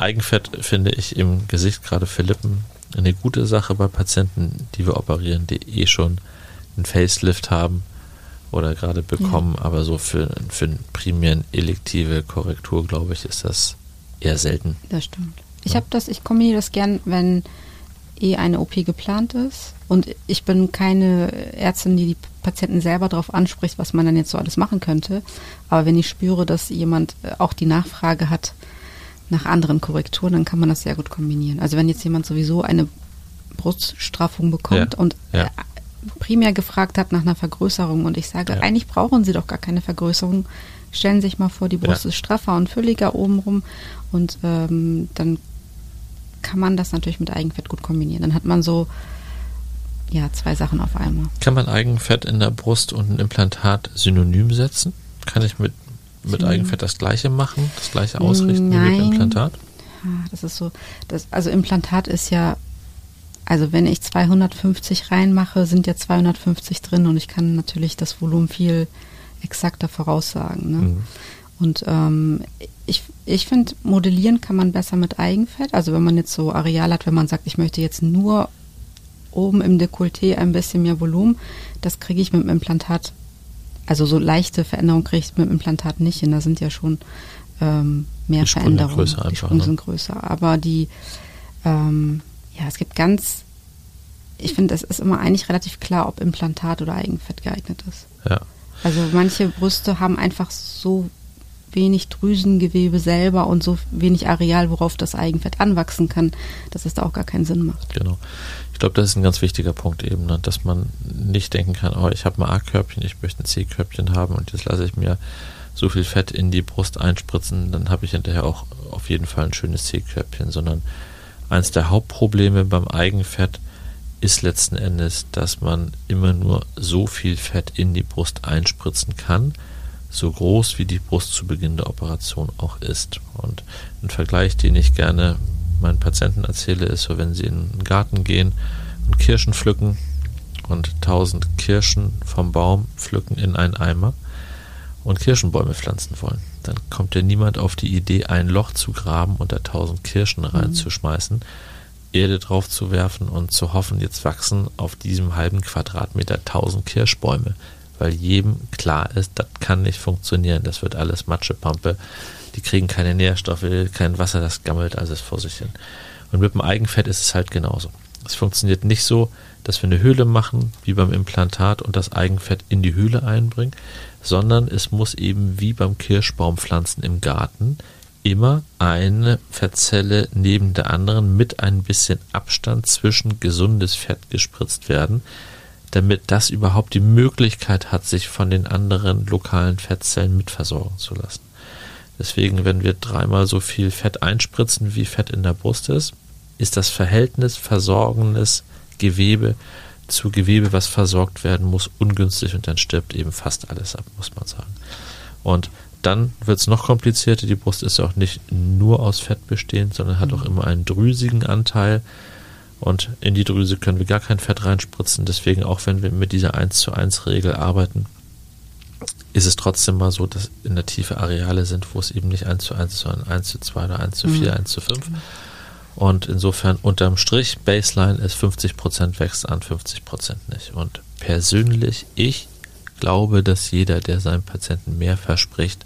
[SPEAKER 2] Eigenfett finde ich im Gesicht, gerade für Lippen, eine gute Sache bei Patienten, die wir operieren, die eh schon einen Facelift haben oder gerade bekommen, ja. aber so für, für eine primären elektive Korrektur, glaube ich, ist das eher selten.
[SPEAKER 3] Das stimmt. Ich ja. habe das, ich kombiniere das gern, wenn eh eine OP geplant ist und ich bin keine Ärztin, die die Patienten selber darauf anspricht, was man dann jetzt so alles machen könnte. Aber wenn ich spüre, dass jemand auch die Nachfrage hat, nach anderen Korrekturen, dann kann man das sehr gut kombinieren. Also wenn jetzt jemand sowieso eine Bruststraffung bekommt ja, und ja. Äh, primär gefragt hat nach einer Vergrößerung und ich sage, ja. eigentlich brauchen Sie doch gar keine Vergrößerung. Stellen Sie sich mal vor, die Brust ist straffer und fülliger obenrum und ähm, dann kann man das natürlich mit Eigenfett gut kombinieren. Dann hat man so ja zwei Sachen auf einmal.
[SPEAKER 2] Kann man Eigenfett in der Brust und ein Implantat synonym setzen? Kann ich mit mit Eigenfett das gleiche machen, das gleiche ausrichten
[SPEAKER 3] Nein.
[SPEAKER 2] wie mit Implantat?
[SPEAKER 3] Das ist so, das, also Implantat ist ja, also wenn ich 250 reinmache, sind ja 250 drin und ich kann natürlich das Volumen viel exakter voraussagen. Ne? Mhm. Und ähm, ich, ich finde, modellieren kann man besser mit Eigenfett. Also wenn man jetzt so Areal hat, wenn man sagt, ich möchte jetzt nur oben im Dekolleté ein bisschen mehr Volumen, das kriege ich mit dem Implantat also so leichte Veränderungen kriege ich mit dem Implantat nicht hin. Da sind ja schon ähm, mehr die Veränderungen.
[SPEAKER 2] Größer die Sprünge
[SPEAKER 3] ne? sind größer. Aber die, ähm, ja, es gibt ganz, ich finde, es ist immer eigentlich relativ klar, ob Implantat oder Eigenfett geeignet ist.
[SPEAKER 2] Ja.
[SPEAKER 3] Also manche Brüste haben einfach so wenig Drüsengewebe selber und so wenig Areal, worauf das Eigenfett anwachsen kann, dass es da auch gar keinen Sinn macht.
[SPEAKER 2] Genau. Ich glaube, das ist ein ganz wichtiger Punkt eben, ne? dass man nicht denken kann, oh, ich habe ein A-Körbchen, ich möchte ein C-Körbchen haben und jetzt lasse ich mir so viel Fett in die Brust einspritzen, dann habe ich hinterher auch auf jeden Fall ein schönes C-Körbchen, sondern eins der Hauptprobleme beim Eigenfett ist letzten Endes, dass man immer nur so viel Fett in die Brust einspritzen kann, so groß wie die Brust zu Beginn der Operation auch ist. Und ein Vergleich, den ich gerne meinen Patienten erzähle, ist so, wenn sie in den Garten gehen und Kirschen pflücken und tausend Kirschen vom Baum pflücken in einen Eimer und Kirschenbäume pflanzen wollen. Dann kommt ja niemand auf die Idee, ein Loch zu graben und da tausend Kirschen mhm. reinzuschmeißen, mhm. Erde drauf zu werfen und zu hoffen, jetzt wachsen auf diesem halben Quadratmeter tausend Kirschbäume weil jedem klar ist, das kann nicht funktionieren. Das wird alles Matschepampe. Die kriegen keine Nährstoffe, kein Wasser, das gammelt alles vor sich hin. Und mit dem Eigenfett ist es halt genauso. Es funktioniert nicht so, dass wir eine Höhle machen, wie beim Implantat und das Eigenfett in die Höhle einbringen, sondern es muss eben wie beim Kirschbaumpflanzen im Garten immer eine Fettzelle neben der anderen mit ein bisschen Abstand zwischen gesundes Fett gespritzt werden, damit das überhaupt die Möglichkeit hat, sich von den anderen lokalen Fettzellen mitversorgen zu lassen. Deswegen, wenn wir dreimal so viel Fett einspritzen, wie Fett in der Brust ist, ist das Verhältnis versorgendes Gewebe zu Gewebe, was versorgt werden muss, ungünstig und dann stirbt eben fast alles ab, muss man sagen. Und dann wird es noch komplizierter. Die Brust ist ja auch nicht nur aus Fett bestehend, sondern hat auch immer einen drüsigen Anteil. Und in die Drüse können wir gar kein Fett reinspritzen. Deswegen, auch wenn wir mit dieser 1 zu 1 Regel arbeiten, ist es trotzdem mal so, dass in der Tiefe Areale sind, wo es eben nicht 1 zu 1 ist, sondern 1 zu 2 oder 1 zu 4, mhm. 1 zu 5. Und insofern unterm Strich, Baseline ist 50% wächst an, 50% nicht. Und persönlich, ich glaube, dass jeder, der seinem Patienten mehr verspricht,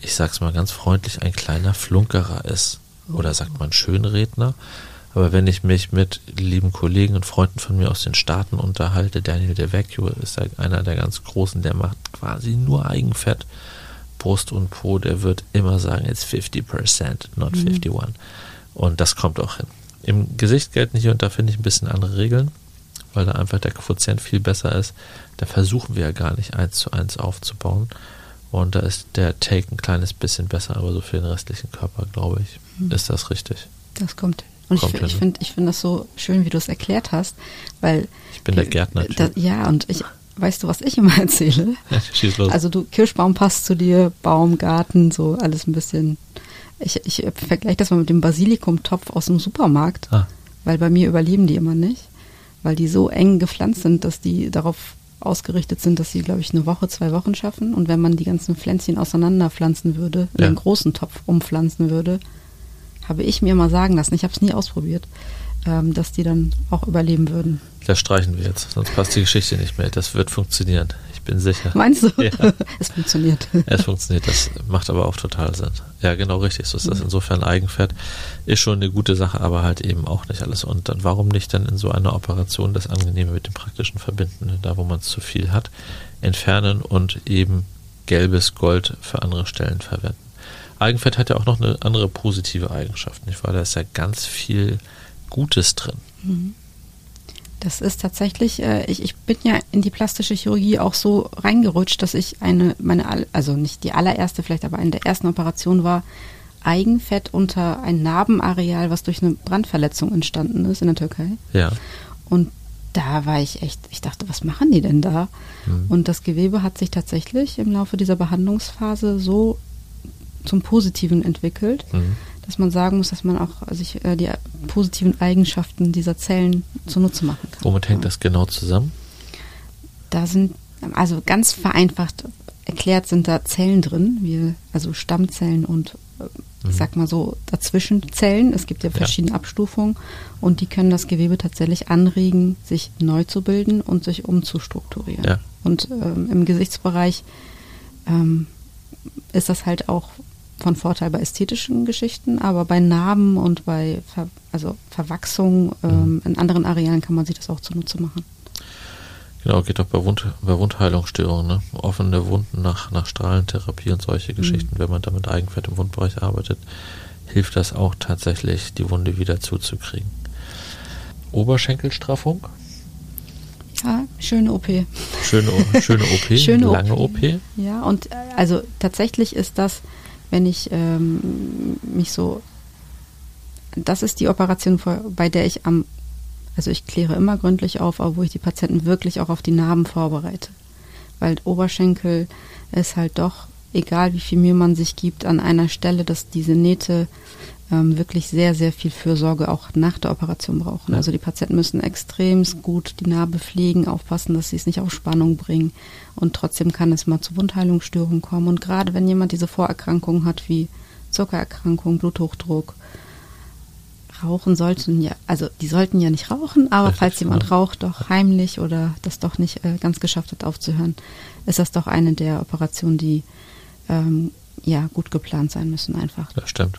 [SPEAKER 2] ich sag's mal ganz freundlich, ein kleiner Flunkerer ist. Oder sagt man Schönredner. Aber wenn ich mich mit lieben Kollegen und Freunden von mir aus den Staaten unterhalte, Daniel DeVecchio ist einer der ganz Großen, der macht quasi nur Eigenfett, Brust und Po, der wird immer sagen, it's 50%, not mhm. 51. Und das kommt auch hin. Im Gesicht gelten hier und da finde ich ein bisschen andere Regeln, weil da einfach der Quotient viel besser ist. Da versuchen wir ja gar nicht eins zu eins aufzubauen. Und da ist der Take ein kleines bisschen besser, aber so für den restlichen Körper, glaube ich, mhm. ist das richtig.
[SPEAKER 3] Das kommt und ich, ich finde ich find das so schön, wie du es erklärt hast, weil.
[SPEAKER 2] Ich bin der Gärtner.
[SPEAKER 3] Da, ja, und ich, weißt du, was ich immer erzähle? Ja, schieß los. Also du, Kirschbaum passt zu dir, Baum, Garten, so alles ein bisschen. Ich, ich vergleiche das mal mit dem Basilikumtopf aus dem Supermarkt, ah. weil bei mir überleben die immer nicht, weil die so eng gepflanzt sind, dass die darauf ausgerichtet sind, dass sie, glaube ich, eine Woche, zwei Wochen schaffen. Und wenn man die ganzen Pflänzchen auseinanderpflanzen würde, in ja. einen großen Topf umpflanzen würde, habe ich mir mal sagen lassen, ich habe es nie ausprobiert, ähm, dass die dann auch überleben würden.
[SPEAKER 2] Das streichen wir jetzt, sonst passt die Geschichte nicht mehr. Das wird funktionieren. Ich bin sicher.
[SPEAKER 3] Meinst du? Ja. es funktioniert.
[SPEAKER 2] Es funktioniert. Das macht aber auch total Sinn. Ja, genau richtig. So ist das. Insofern Eigenfett ist schon eine gute Sache, aber halt eben auch nicht alles. Und dann warum nicht dann in so einer Operation das Angenehme mit dem Praktischen verbinden? Da, wo man es zu viel hat, entfernen und eben gelbes Gold für andere Stellen verwenden. Eigenfett hat ja auch noch eine andere positive Eigenschaft, nicht wahr? Da ist ja ganz viel Gutes drin. Mhm.
[SPEAKER 3] Das ist tatsächlich, äh, ich, ich bin ja in die plastische Chirurgie auch so reingerutscht, dass ich eine, meine, also nicht die allererste, vielleicht aber eine der ersten Operationen war, Eigenfett unter ein Narbenareal, was durch eine Brandverletzung entstanden ist in der Türkei.
[SPEAKER 2] Ja.
[SPEAKER 3] Und da war ich echt, ich dachte, was machen die denn da? Mhm. Und das Gewebe hat sich tatsächlich im Laufe dieser Behandlungsphase so zum Positiven entwickelt, mhm. dass man sagen muss, dass man auch sich äh, die positiven Eigenschaften dieser Zellen zunutze machen kann.
[SPEAKER 2] Womit hängt das genau zusammen?
[SPEAKER 3] Da sind, also ganz vereinfacht erklärt, sind da Zellen drin, wie, also Stammzellen und äh, ich mhm. sag mal so Dazwischenzellen. Es gibt ja verschiedene ja. Abstufungen und die können das Gewebe tatsächlich anregen, sich neu zu bilden und sich umzustrukturieren. Ja. Und ähm, im Gesichtsbereich ähm, ist das halt auch von Vorteil bei ästhetischen Geschichten, aber bei Narben und bei Ver also Verwachsung ähm, mhm. in anderen Arealen kann man sich das auch zunutze machen.
[SPEAKER 2] Genau, geht auch bei, Wund, bei Wundheilungsstörungen, ne? offene Wunden nach, nach Strahlentherapie und solche mhm. Geschichten, wenn man da mit Eigenfett im Wundbereich arbeitet, hilft das auch tatsächlich, die Wunde wieder zuzukriegen. Oberschenkelstraffung?
[SPEAKER 3] Ja, schöne OP.
[SPEAKER 2] Schöne, schöne OP, schöne lange OP. OP.
[SPEAKER 3] Ja, und äh, also tatsächlich ist das wenn ich ähm, mich so, das ist die Operation, bei der ich am also ich kläre immer gründlich auf, aber wo ich die Patienten wirklich auch auf die Narben vorbereite. Weil Oberschenkel ist halt doch, egal wie viel Mühe man sich gibt, an einer Stelle, dass diese Nähte ähm, wirklich sehr, sehr viel Fürsorge auch nach der Operation brauchen. Ja. Also die Patienten müssen extrem gut die Narbe pflegen, aufpassen, dass sie es nicht auf Spannung bringen. Und trotzdem kann es mal zu Wundheilungsstörungen kommen. Und gerade wenn jemand diese Vorerkrankungen hat wie Zuckererkrankung, Bluthochdruck, Rauchen sollten ja, also die sollten ja nicht rauchen, aber Richtig, falls jemand ja. raucht, doch heimlich oder das doch nicht äh, ganz geschafft hat aufzuhören, ist das doch eine der Operationen, die ähm, ja gut geplant sein müssen einfach.
[SPEAKER 2] Das stimmt.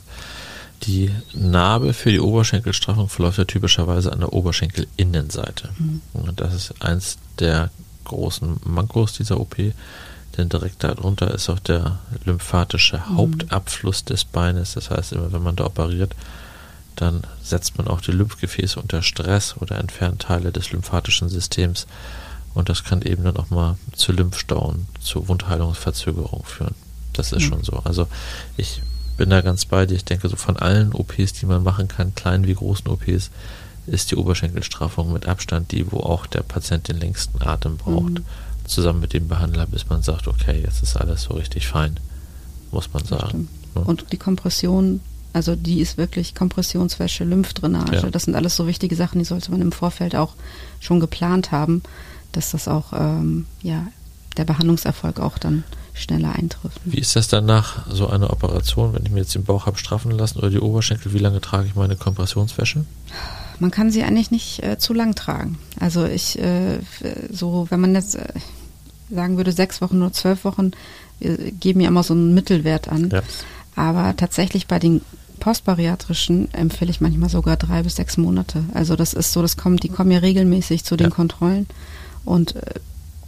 [SPEAKER 2] Die Narbe für die Oberschenkelstraffung verläuft ja typischerweise an der Oberschenkelinnenseite. Mhm. Und das ist eins der großen Mankos dieser OP, denn direkt darunter ist auch der lymphatische mhm. Hauptabfluss des Beines. Das heißt, immer wenn man da operiert, dann setzt man auch die Lymphgefäße unter Stress oder entfernt Teile des lymphatischen Systems. Und das kann eben dann auch mal zu Lymphstauen, zu Wundheilungsverzögerung führen. Das ist mhm. schon so. Also ich bin da ganz bei dir. Ich denke, so von allen OPs, die man machen kann, kleinen wie großen OPs, ist die Oberschenkelstraffung mit Abstand die, wo auch der Patient den längsten Atem braucht, mhm. zusammen mit dem Behandler, bis man sagt, okay, jetzt ist alles so richtig fein, muss man sagen.
[SPEAKER 3] Ja. Und die Kompression, also die ist wirklich Kompressionswäsche, Lymphdrainage, ja. das sind alles so wichtige Sachen, die sollte man im Vorfeld auch schon geplant haben, dass das auch, ähm, ja, der Behandlungserfolg auch dann schneller eintrifft.
[SPEAKER 2] Wie ist das dann nach so einer Operation, wenn ich mir jetzt den Bauch habe straffen lassen oder die Oberschenkel, wie lange trage ich meine Kompressionswäsche?
[SPEAKER 3] Man kann sie eigentlich nicht äh, zu lang tragen. Also ich, äh, so, wenn man jetzt äh, sagen würde, sechs Wochen oder zwölf Wochen, wir geben ja immer so einen Mittelwert an. Ja. Aber tatsächlich bei den postbariatrischen empfehle ich manchmal sogar drei bis sechs Monate. Also das ist so, das kommt, die kommen ja regelmäßig zu den ja. Kontrollen und äh,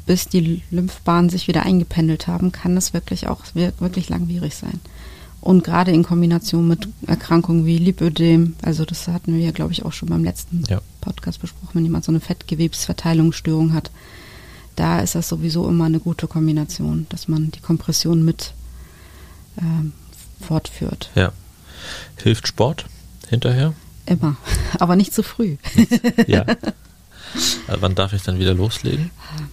[SPEAKER 3] bis die Lymphbahnen sich wieder eingependelt haben, kann es wirklich auch wirklich langwierig sein. Und gerade in Kombination mit Erkrankungen wie Lipödem, also das hatten wir ja, glaube ich, auch schon beim letzten ja. Podcast besprochen, wenn jemand so eine Fettgewebsverteilungsstörung hat, da ist das sowieso immer eine gute Kombination, dass man die Kompression mit ähm, fortführt.
[SPEAKER 2] Ja. Hilft Sport hinterher?
[SPEAKER 3] Immer, aber nicht zu früh.
[SPEAKER 2] ja. Also wann darf ich dann wieder loslegen?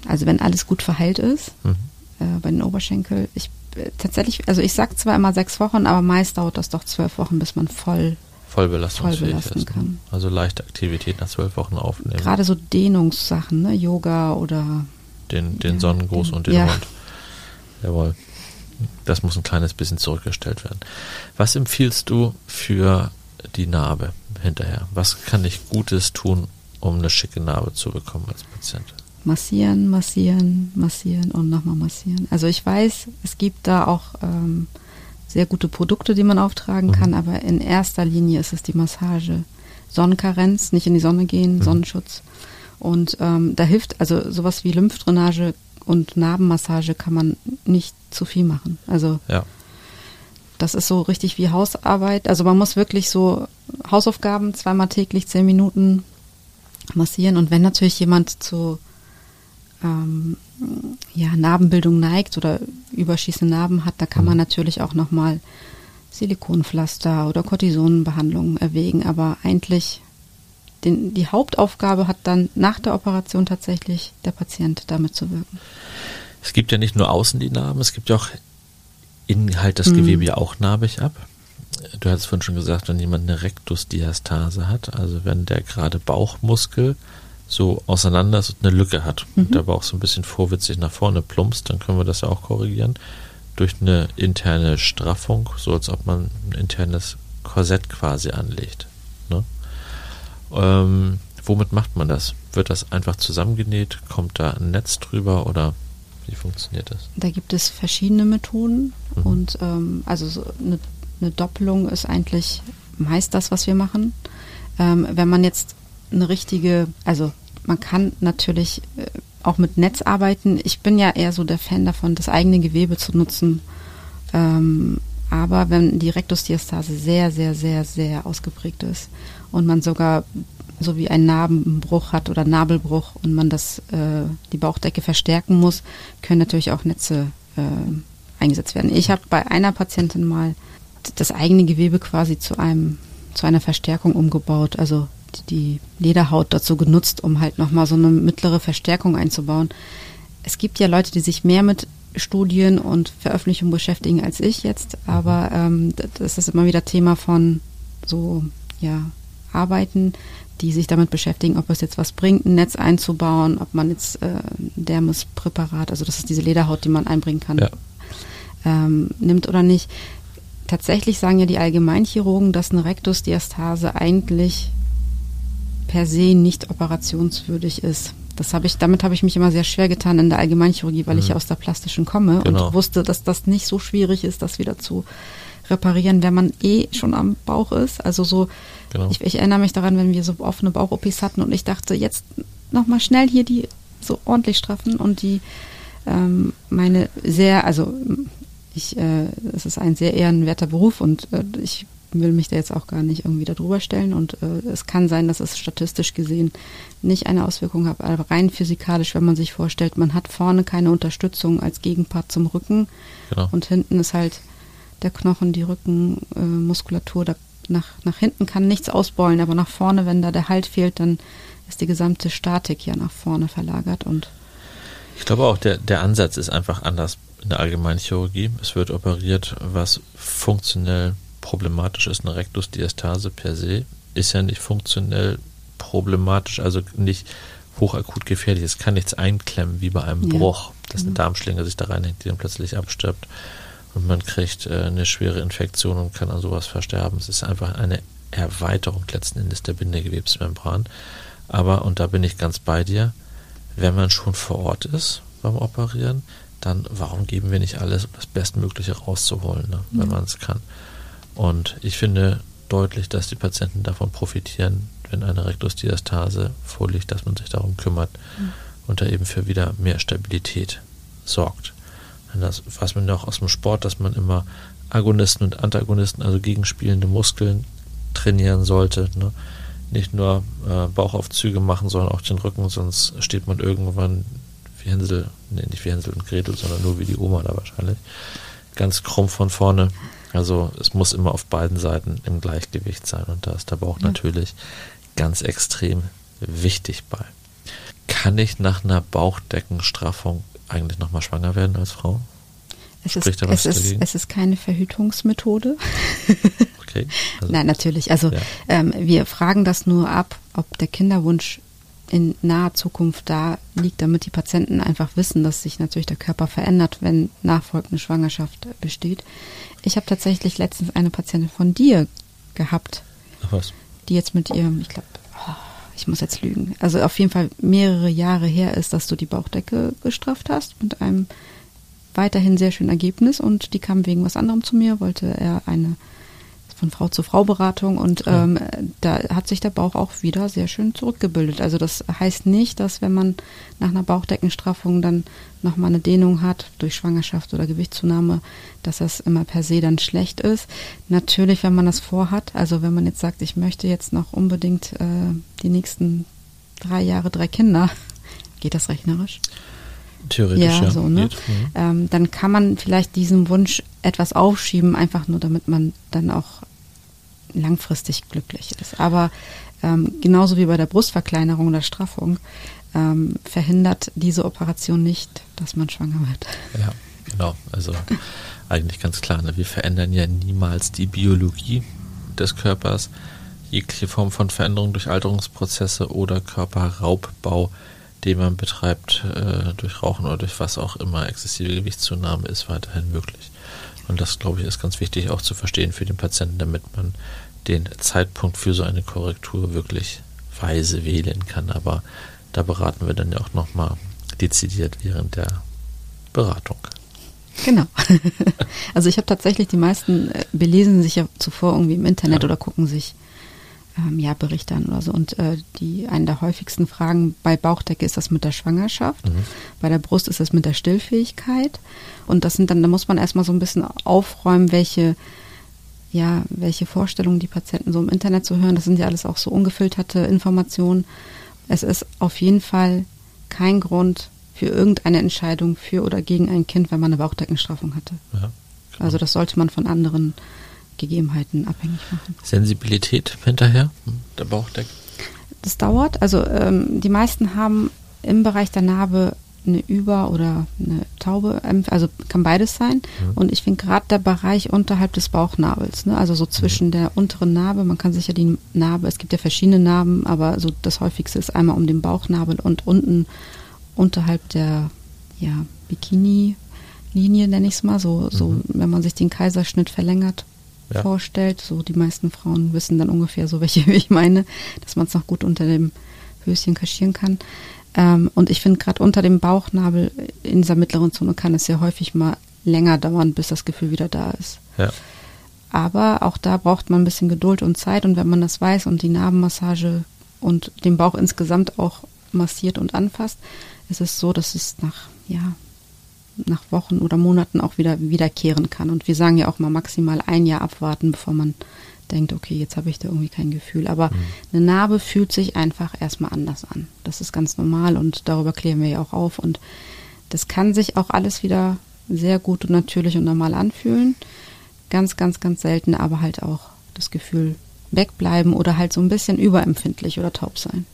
[SPEAKER 3] Also wenn alles gut verheilt ist, mhm. äh, bei den Oberschenkel. Ich äh, tatsächlich, also ich sage zwar immer sechs Wochen, aber meist dauert das doch zwölf Wochen, bis man voll
[SPEAKER 2] voll belasten ne? kann. Also leichte Aktivität nach zwölf Wochen aufnehmen.
[SPEAKER 3] Gerade so Dehnungssachen, ne? Yoga oder
[SPEAKER 2] den, den ja, Sonnengruß den, und den ja. Hund. Jawohl. Das muss ein kleines bisschen zurückgestellt werden. Was empfiehlst du für die Narbe hinterher? Was kann ich Gutes tun, um eine schicke Narbe zu bekommen als Patient?
[SPEAKER 3] Massieren, massieren, massieren und nochmal massieren. Also ich weiß, es gibt da auch ähm, sehr gute Produkte, die man auftragen mhm. kann, aber in erster Linie ist es die Massage. Sonnenkarenz, nicht in die Sonne gehen, mhm. Sonnenschutz. Und ähm, da hilft, also sowas wie Lymphdrainage und Narbenmassage kann man nicht zu viel machen. Also ja. das ist so richtig wie Hausarbeit. Also man muss wirklich so Hausaufgaben zweimal täglich zehn Minuten massieren. Und wenn natürlich jemand zu ähm, ja, Narbenbildung neigt oder überschießende Narben hat, da kann man mhm. natürlich auch nochmal Silikonpflaster oder Cortisonbehandlungen erwägen. Aber eigentlich den, die Hauptaufgabe hat dann nach der Operation tatsächlich der Patient damit zu wirken.
[SPEAKER 2] Es gibt ja nicht nur außen die Narben, es gibt ja auch innen halt das mhm. Gewebe ja auch narbig ab. Du hattest vorhin schon gesagt, wenn jemand eine Rektusdiastase hat, also wenn der gerade Bauchmuskel so auseinander ist und eine Lücke hat mhm. und der Bauch so ein bisschen vorwitzig nach vorne plumpst, dann können wir das ja auch korrigieren durch eine interne Straffung, so als ob man ein internes Korsett quasi anlegt. Ne? Ähm, womit macht man das? Wird das einfach zusammengenäht? Kommt da ein Netz drüber oder wie funktioniert das?
[SPEAKER 3] Da gibt es verschiedene Methoden mhm. und ähm, also so eine eine Doppelung ist eigentlich meist das, was wir machen. Ähm, wenn man jetzt eine richtige, also man kann natürlich äh, auch mit Netz arbeiten. Ich bin ja eher so der Fan davon, das eigene Gewebe zu nutzen. Ähm, aber wenn die Rektusdiastase sehr, sehr, sehr, sehr ausgeprägt ist und man sogar so wie einen Narbenbruch hat oder Nabelbruch und man das äh, die Bauchdecke verstärken muss, können natürlich auch Netze äh, eingesetzt werden. Ich habe bei einer Patientin mal das eigene Gewebe quasi zu einem zu einer Verstärkung umgebaut. Also die Lederhaut dazu genutzt, um halt nochmal so eine mittlere Verstärkung einzubauen. Es gibt ja Leute, die sich mehr mit Studien und Veröffentlichungen beschäftigen als ich jetzt, aber ähm, das ist immer wieder Thema von so ja Arbeiten, die sich damit beschäftigen, ob es jetzt was bringt, ein Netz einzubauen, ob man jetzt äh, Dermispräparat, also das ist diese Lederhaut, die man einbringen kann, ja. ähm, nimmt oder nicht. Tatsächlich sagen ja die Allgemeinchirurgen, dass eine Rektusdiastase eigentlich per se nicht operationswürdig ist. Das habe ich, damit habe ich mich immer sehr schwer getan in der Allgemeinchirurgie, weil mhm. ich ja aus der plastischen komme genau. und wusste, dass das nicht so schwierig ist, das wieder zu reparieren, wenn man eh schon am Bauch ist. Also so, genau. ich, ich, erinnere mich daran, wenn wir so offene Bauch-OPs hatten und ich dachte, jetzt nochmal schnell hier die so ordentlich straffen und die ähm, meine sehr, also ich, äh, es ist ein sehr ehrenwerter Beruf und äh, ich will mich da jetzt auch gar nicht irgendwie darüber stellen und äh, es kann sein, dass es statistisch gesehen nicht eine Auswirkung hat, aber rein physikalisch, wenn man sich vorstellt, man hat vorne keine Unterstützung als Gegenpart zum Rücken genau. und hinten ist halt der Knochen, die Rückenmuskulatur, äh, nach, nach hinten kann nichts ausbeulen, aber nach vorne, wenn da der Halt fehlt, dann ist die gesamte Statik ja nach vorne verlagert und
[SPEAKER 2] ich glaube auch, der, der Ansatz ist einfach anders in der Allgemeinchirurgie. Es wird operiert, was funktionell problematisch ist. Eine Rektusdiastase per se ist ja nicht funktionell problematisch, also nicht hochakut gefährlich. Es kann nichts einklemmen, wie bei einem ja. Bruch, dass eine mhm. Darmschlinge sich da reinhängt, die dann plötzlich abstirbt und man kriegt äh, eine schwere Infektion und kann an sowas versterben. Es ist einfach eine Erweiterung letzten Endes der Bindegewebsmembran. Aber, und da bin ich ganz bei dir, wenn man schon vor Ort ist beim Operieren, dann warum geben wir nicht alles, um das Bestmögliche rauszuholen, ne, wenn mhm. man es kann. Und ich finde deutlich, dass die Patienten davon profitieren, wenn eine Rektusdiastase vorliegt, dass man sich darum kümmert mhm. und da eben für wieder mehr Stabilität sorgt. Das weiß man ja auch aus dem Sport, dass man immer Agonisten und Antagonisten, also gegenspielende Muskeln trainieren sollte. Ne? Nicht nur äh, Bauchaufzüge machen, sondern auch den Rücken, sonst steht man irgendwann wie Hänsel, nee, nicht wie Hänsel und Gretel, sondern nur wie die Oma da wahrscheinlich. Ganz krumm von vorne. Also es muss immer auf beiden Seiten im Gleichgewicht sein und da ist der Bauch ja. natürlich ganz extrem wichtig bei. Kann ich nach einer Bauchdeckenstraffung eigentlich nochmal schwanger werden als Frau?
[SPEAKER 3] Es ist, es, ist, es ist keine Verhütungsmethode. okay. Also, Nein, natürlich. Also ja. ähm, wir fragen das nur ab, ob der Kinderwunsch in naher Zukunft da liegt, damit die Patienten einfach wissen, dass sich natürlich der Körper verändert, wenn nachfolgende Schwangerschaft besteht. Ich habe tatsächlich letztens eine Patientin von dir gehabt, Ach was? die jetzt mit ihrem, ich glaube, ich muss jetzt lügen, also auf jeden Fall mehrere Jahre her ist, dass du die Bauchdecke gestrafft hast mit einem weiterhin sehr schönen Ergebnis und die kam wegen was anderem zu mir, wollte er eine von Frau zu Frau Beratung und ja. ähm, da hat sich der Bauch auch wieder sehr schön zurückgebildet. Also das heißt nicht, dass wenn man nach einer Bauchdeckenstraffung dann nochmal eine Dehnung hat durch Schwangerschaft oder Gewichtszunahme, dass das immer per se dann schlecht ist. Natürlich, wenn man das vorhat, also wenn man jetzt sagt, ich möchte jetzt noch unbedingt äh, die nächsten drei Jahre drei Kinder, geht das rechnerisch?
[SPEAKER 2] Theoretisch, ja. ja so,
[SPEAKER 3] ne? Mhm. Ähm, dann kann man vielleicht diesen Wunsch etwas aufschieben, einfach nur damit man dann auch langfristig glücklich ist. Aber ähm, genauso wie bei der Brustverkleinerung oder Straffung ähm, verhindert diese Operation nicht, dass man schwanger wird.
[SPEAKER 2] Ja, genau. Also eigentlich ganz klar. Ne? Wir verändern ja niemals die Biologie des Körpers. Jegliche Form von Veränderung durch Alterungsprozesse oder Körperraubbau den man betreibt, äh, durch Rauchen oder durch was auch immer, exzessive Gewichtszunahme ist weiterhin möglich. Und das, glaube ich, ist ganz wichtig auch zu verstehen für den Patienten, damit man den Zeitpunkt für so eine Korrektur wirklich weise wählen kann. Aber da beraten wir dann ja auch nochmal dezidiert während der Beratung.
[SPEAKER 3] Genau. also ich habe tatsächlich die meisten äh, belesen sich ja zuvor irgendwie im Internet ja. oder gucken sich ähm, ja, Berichte an oder so. Und äh, die eine der häufigsten Fragen bei Bauchdecke ist das mit der Schwangerschaft. Mhm. Bei der Brust ist das mit der Stillfähigkeit. Und das sind dann, da muss man erstmal so ein bisschen aufräumen, welche ja, welche Vorstellungen die Patienten so im Internet zu hören. Das sind ja alles auch so ungefilterte Informationen. Es ist auf jeden Fall kein Grund für irgendeine Entscheidung für oder gegen ein Kind, wenn man eine Bauchdeckenstraffung hatte. Ja, also das sollte man von anderen Gegebenheiten abhängig machen.
[SPEAKER 2] Sensibilität hinterher, der Bauchdecke?
[SPEAKER 3] das dauert. Also ähm, die meisten haben im Bereich der Narbe eine Über- oder eine Taube, ähm, also kann beides sein. Mhm. Und ich finde gerade der Bereich unterhalb des Bauchnabels, ne, also so zwischen mhm. der unteren Narbe, man kann sich ja die Narbe, es gibt ja verschiedene Narben, aber so das häufigste ist einmal um den Bauchnabel und unten unterhalb der ja, Bikini-Linie, nenne ich es mal, so, so mhm. wenn man sich den Kaiserschnitt verlängert ja. vorstellt, so die meisten Frauen wissen dann ungefähr so, welche ich meine, dass man es noch gut unter dem Höschen kaschieren kann. Ähm, und ich finde gerade unter dem Bauchnabel in dieser mittleren Zone kann es ja häufig mal länger dauern, bis das Gefühl wieder da ist.
[SPEAKER 2] Ja.
[SPEAKER 3] Aber auch da braucht man ein bisschen Geduld und Zeit und wenn man das weiß und die Narbenmassage und den Bauch insgesamt auch massiert und anfasst, ist es so, dass es nach, ja, nach Wochen oder Monaten auch wieder wiederkehren kann. Und wir sagen ja auch mal maximal ein Jahr abwarten, bevor man denkt, okay, jetzt habe ich da irgendwie kein Gefühl. Aber mhm. eine Narbe fühlt sich einfach erstmal anders an. Das ist ganz normal und darüber klären wir ja auch auf. Und das kann sich auch alles wieder sehr gut und natürlich und normal anfühlen. Ganz, ganz, ganz selten, aber halt auch das Gefühl wegbleiben oder halt so ein bisschen überempfindlich oder taub sein.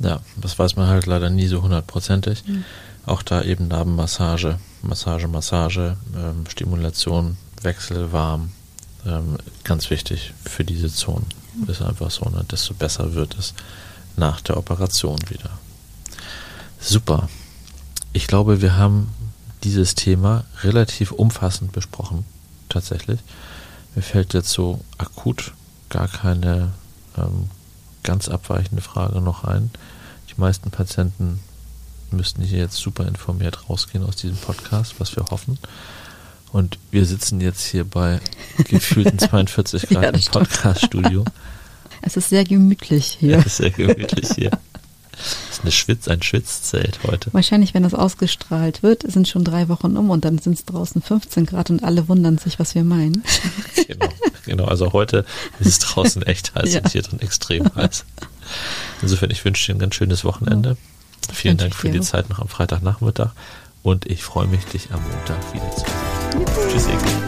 [SPEAKER 2] Ja, das weiß man halt leider nie so hundertprozentig. Mhm. Auch da eben Narbenmassage, Massage, Massage, ähm, Stimulation, Wechsel warm, ähm, ganz wichtig für diese Zonen. Ist einfach so, ne? desto besser wird es nach der Operation wieder. Super. Ich glaube, wir haben dieses Thema relativ umfassend besprochen, tatsächlich. Mir fällt jetzt so akut gar keine ähm, ganz abweichende Frage noch ein. Die meisten Patienten müssten hier jetzt super informiert rausgehen aus diesem Podcast, was wir hoffen. Und wir sitzen jetzt hier bei gefühlten 42 Grad ja, im Podcast-Studio.
[SPEAKER 3] Es ist sehr gemütlich hier.
[SPEAKER 2] Es ist sehr gemütlich hier. Es ist eine Schwitz, ein Schwitzzelt heute.
[SPEAKER 3] Wahrscheinlich, wenn das ausgestrahlt wird, sind schon drei Wochen um und dann sind es draußen 15 Grad und alle wundern sich, was wir meinen.
[SPEAKER 2] Genau, genau. Also heute ist es draußen echt heiß ja. und hier drin extrem heiß. Insofern, ich wünsche dir ein ganz schönes Wochenende. Ja. Vielen Dank für die Zeit noch am Freitagnachmittag und ich freue mich, dich am Montag wieder zu sehen. Tschüss, Eke.